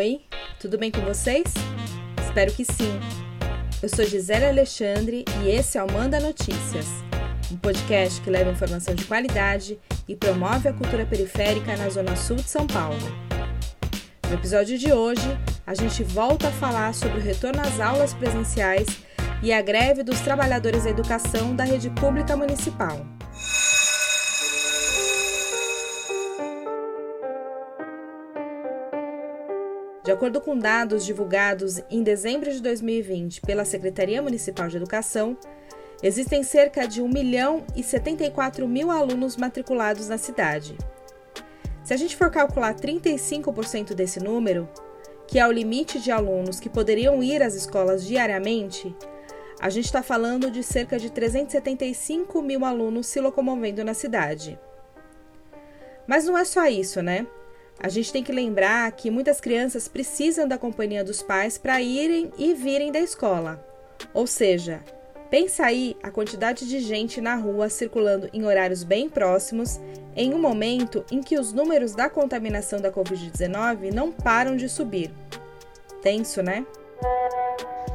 Oi, tudo bem com vocês? Espero que sim. Eu sou Gisele Alexandre e esse é o Manda Notícias, um podcast que leva informação de qualidade e promove a cultura periférica na Zona Sul de São Paulo. No episódio de hoje, a gente volta a falar sobre o retorno às aulas presenciais e a greve dos trabalhadores da educação da rede pública municipal. De acordo com dados divulgados em dezembro de 2020 pela Secretaria Municipal de Educação, existem cerca de 1 milhão e 74 mil alunos matriculados na cidade. Se a gente for calcular 35% desse número, que é o limite de alunos que poderiam ir às escolas diariamente, a gente está falando de cerca de 375 mil alunos se locomovendo na cidade. Mas não é só isso, né? A gente tem que lembrar que muitas crianças precisam da companhia dos pais para irem e virem da escola. Ou seja, pensa aí a quantidade de gente na rua circulando em horários bem próximos, em um momento em que os números da contaminação da Covid-19 não param de subir. Tenso, né?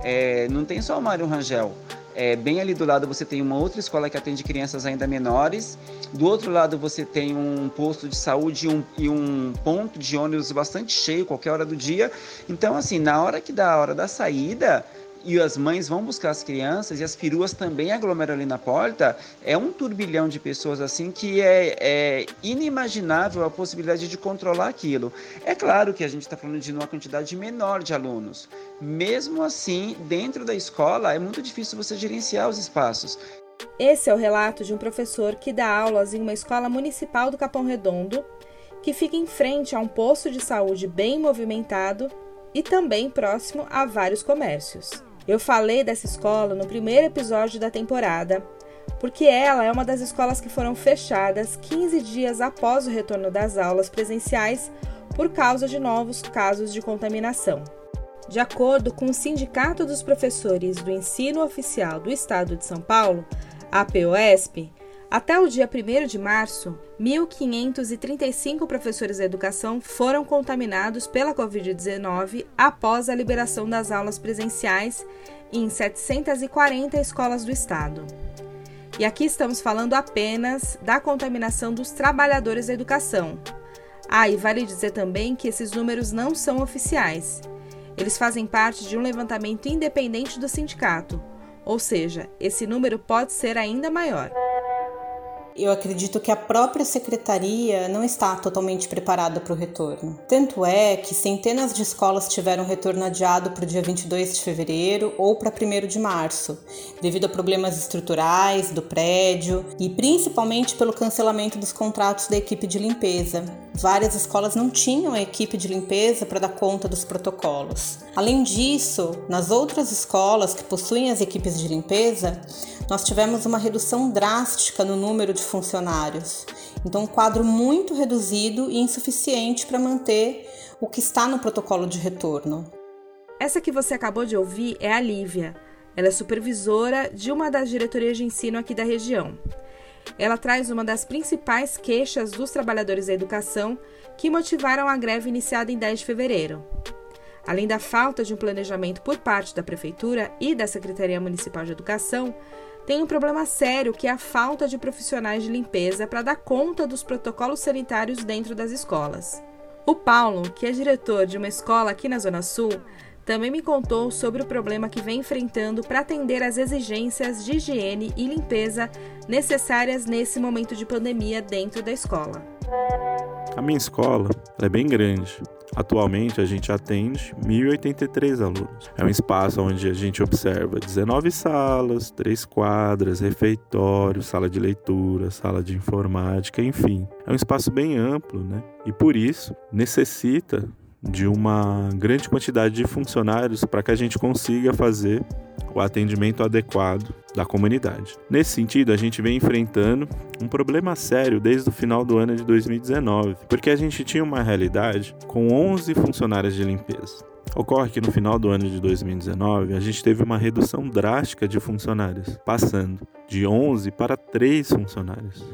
É, não tem só o Mário Rangel. É, bem ali do lado você tem uma outra escola que atende crianças ainda menores. Do outro lado você tem um posto de saúde e um, e um ponto de ônibus bastante cheio qualquer hora do dia. Então, assim, na hora que dá a hora da saída, e as mães vão buscar as crianças e as peruas também aglomeram ali na porta, é um turbilhão de pessoas assim que é, é inimaginável a possibilidade de controlar aquilo. É claro que a gente está falando de uma quantidade menor de alunos. Mesmo assim, dentro da escola é muito difícil você gerenciar os espaços. Esse é o relato de um professor que dá aulas em uma escola municipal do Capão Redondo, que fica em frente a um posto de saúde bem movimentado e também próximo a vários comércios. Eu falei dessa escola no primeiro episódio da temporada, porque ela é uma das escolas que foram fechadas 15 dias após o retorno das aulas presenciais por causa de novos casos de contaminação. De acordo com o Sindicato dos Professores do Ensino Oficial do Estado de São Paulo, a POSP, até o dia 1 de março, 1.535 professores da educação foram contaminados pela Covid-19 após a liberação das aulas presenciais em 740 escolas do estado. E aqui estamos falando apenas da contaminação dos trabalhadores da educação. Ah, e vale dizer também que esses números não são oficiais. Eles fazem parte de um levantamento independente do sindicato, ou seja, esse número pode ser ainda maior eu acredito que a própria secretaria não está totalmente preparada para o retorno. Tanto é que centenas de escolas tiveram retorno adiado para o dia 22 de fevereiro ou para 1 de março, devido a problemas estruturais do prédio e principalmente pelo cancelamento dos contratos da equipe de limpeza. Várias escolas não tinham a equipe de limpeza para dar conta dos protocolos. Além disso, nas outras escolas que possuem as equipes de limpeza, nós tivemos uma redução drástica no número de funcionários. Então, um quadro muito reduzido e insuficiente para manter o que está no protocolo de retorno. Essa que você acabou de ouvir é a Lívia. Ela é supervisora de uma das diretorias de ensino aqui da região. Ela traz uma das principais queixas dos trabalhadores da educação que motivaram a greve iniciada em 10 de fevereiro. Além da falta de um planejamento por parte da Prefeitura e da Secretaria Municipal de Educação, tem um problema sério que é a falta de profissionais de limpeza para dar conta dos protocolos sanitários dentro das escolas. O Paulo, que é diretor de uma escola aqui na Zona Sul, também me contou sobre o problema que vem enfrentando para atender às exigências de higiene e limpeza necessárias nesse momento de pandemia dentro da escola. A minha escola é bem grande. Atualmente a gente atende 1.083 alunos. É um espaço onde a gente observa 19 salas, 3 quadras, refeitório, sala de leitura, sala de informática, enfim. É um espaço bem amplo, né? E por isso necessita de uma grande quantidade de funcionários para que a gente consiga fazer o atendimento adequado da comunidade. Nesse sentido, a gente vem enfrentando um problema sério desde o final do ano de 2019, porque a gente tinha uma realidade com 11 funcionários de limpeza. Ocorre que no final do ano de 2019 a gente teve uma redução drástica de funcionários, passando de 11 para 3 funcionários.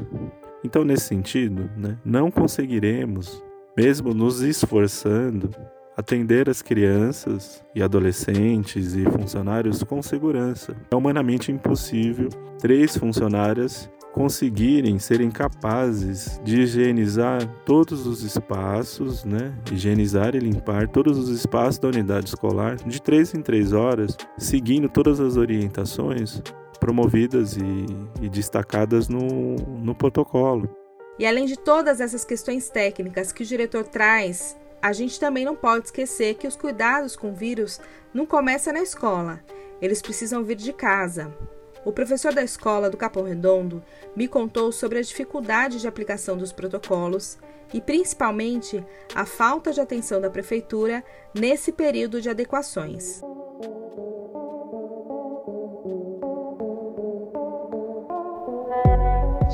Então, nesse sentido, né, não conseguiremos mesmo nos esforçando, atender as crianças e adolescentes e funcionários com segurança. É humanamente impossível três funcionárias conseguirem serem capazes de higienizar todos os espaços, né? Higienizar e limpar todos os espaços da unidade escolar de três em três horas, seguindo todas as orientações promovidas e, e destacadas no, no protocolo. E além de todas essas questões técnicas que o diretor traz, a gente também não pode esquecer que os cuidados com o vírus não começam na escola, eles precisam vir de casa. O professor da escola do Capão Redondo me contou sobre a dificuldade de aplicação dos protocolos e, principalmente, a falta de atenção da prefeitura nesse período de adequações.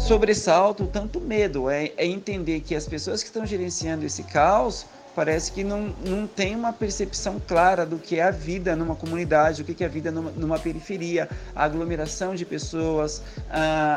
Sobressalto, tanto medo, é, é entender que as pessoas que estão gerenciando esse caos parece que não, não tem uma percepção clara do que é a vida numa comunidade, o que é a vida numa, numa periferia, a aglomeração de pessoas,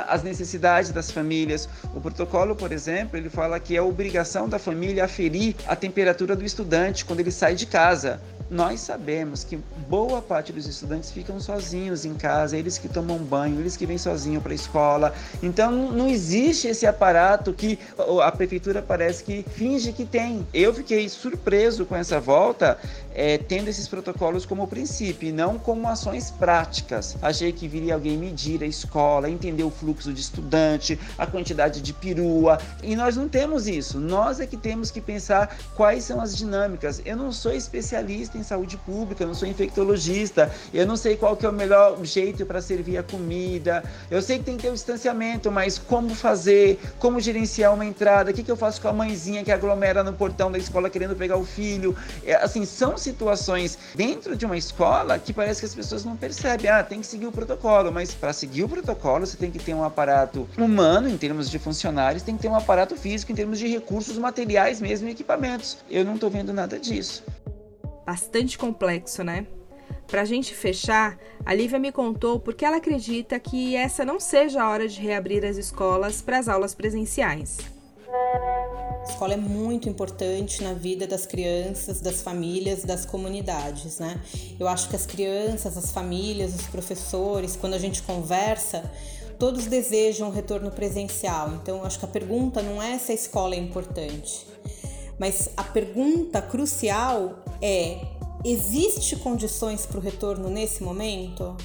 as necessidades das famílias. O protocolo, por exemplo, ele fala que é obrigação da família aferir a temperatura do estudante quando ele sai de casa nós sabemos que boa parte dos estudantes ficam sozinhos em casa, eles que tomam banho, eles que vêm sozinhos para a escola. Então não existe esse aparato que a prefeitura parece que finge que tem. Eu fiquei surpreso com essa volta é, tendo esses protocolos como princípio e não como ações práticas. Achei que viria alguém medir a escola, entender o fluxo de estudante, a quantidade de perua, e nós não temos isso. Nós é que temos que pensar quais são as dinâmicas. Eu não sou especialista em saúde pública, eu não sou infectologista, eu não sei qual que é o melhor jeito para servir a comida. Eu sei que tem que ter o um distanciamento, mas como fazer, como gerenciar uma entrada, o que, que eu faço com a mãezinha que aglomera no portão da escola querendo pegar o filho? É, assim, são situações dentro de uma escola que parece que as pessoas não percebem. Ah, tem que seguir o protocolo, mas para seguir o protocolo você tem que ter um aparato humano em termos de funcionários, tem que ter um aparato físico em termos de recursos materiais mesmo e equipamentos. Eu não estou vendo nada disso. Bastante complexo, né? Para a gente fechar, a Lívia me contou porque ela acredita que essa não seja a hora de reabrir as escolas para as aulas presenciais. A escola é muito importante na vida das crianças, das famílias, das comunidades, né? Eu acho que as crianças, as famílias, os professores, quando a gente conversa, todos desejam o retorno presencial. Então, acho que a pergunta não é se a escola é importante, mas a pergunta crucial é: existe condições para o retorno nesse momento?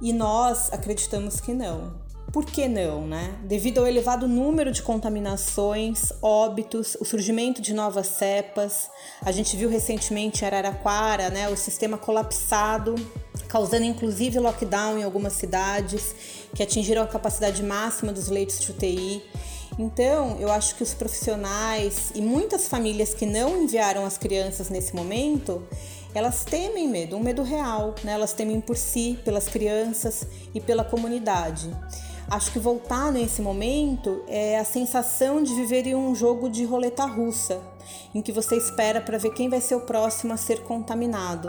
E nós acreditamos que não. Por que não, né? Devido ao elevado número de contaminações, óbitos, o surgimento de novas cepas, a gente viu recentemente em Araraquara, né, o sistema colapsado, causando inclusive lockdown em algumas cidades que atingiram a capacidade máxima dos leitos de UTI. Então, eu acho que os profissionais e muitas famílias que não enviaram as crianças nesse momento, elas temem medo, um medo real, né? Elas temem por si, pelas crianças e pela comunidade. Acho que voltar nesse momento é a sensação de viver em um jogo de roleta russa, em que você espera para ver quem vai ser o próximo a ser contaminado.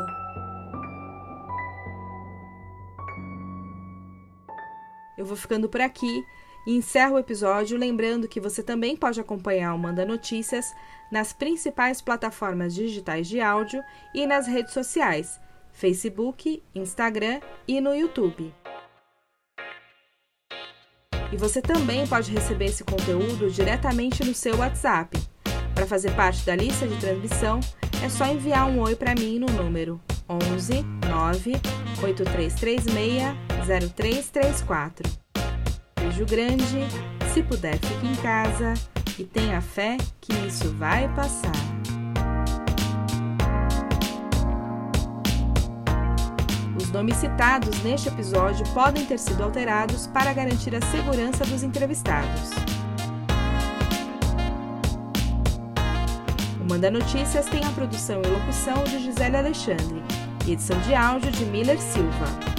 Eu vou ficando por aqui e encerro o episódio lembrando que você também pode acompanhar o Manda Notícias nas principais plataformas digitais de áudio e nas redes sociais, Facebook, Instagram e no YouTube. E você também pode receber esse conteúdo diretamente no seu WhatsApp. Para fazer parte da lista de transmissão, é só enviar um oi para mim no número 11 9 8336 0334. Beijo grande, se puder fique em casa e tenha fé que isso vai passar. Os nomes citados neste episódio podem ter sido alterados para garantir a segurança dos entrevistados. O Manda Notícias tem a produção e locução de Gisele Alexandre edição de áudio de Miller Silva.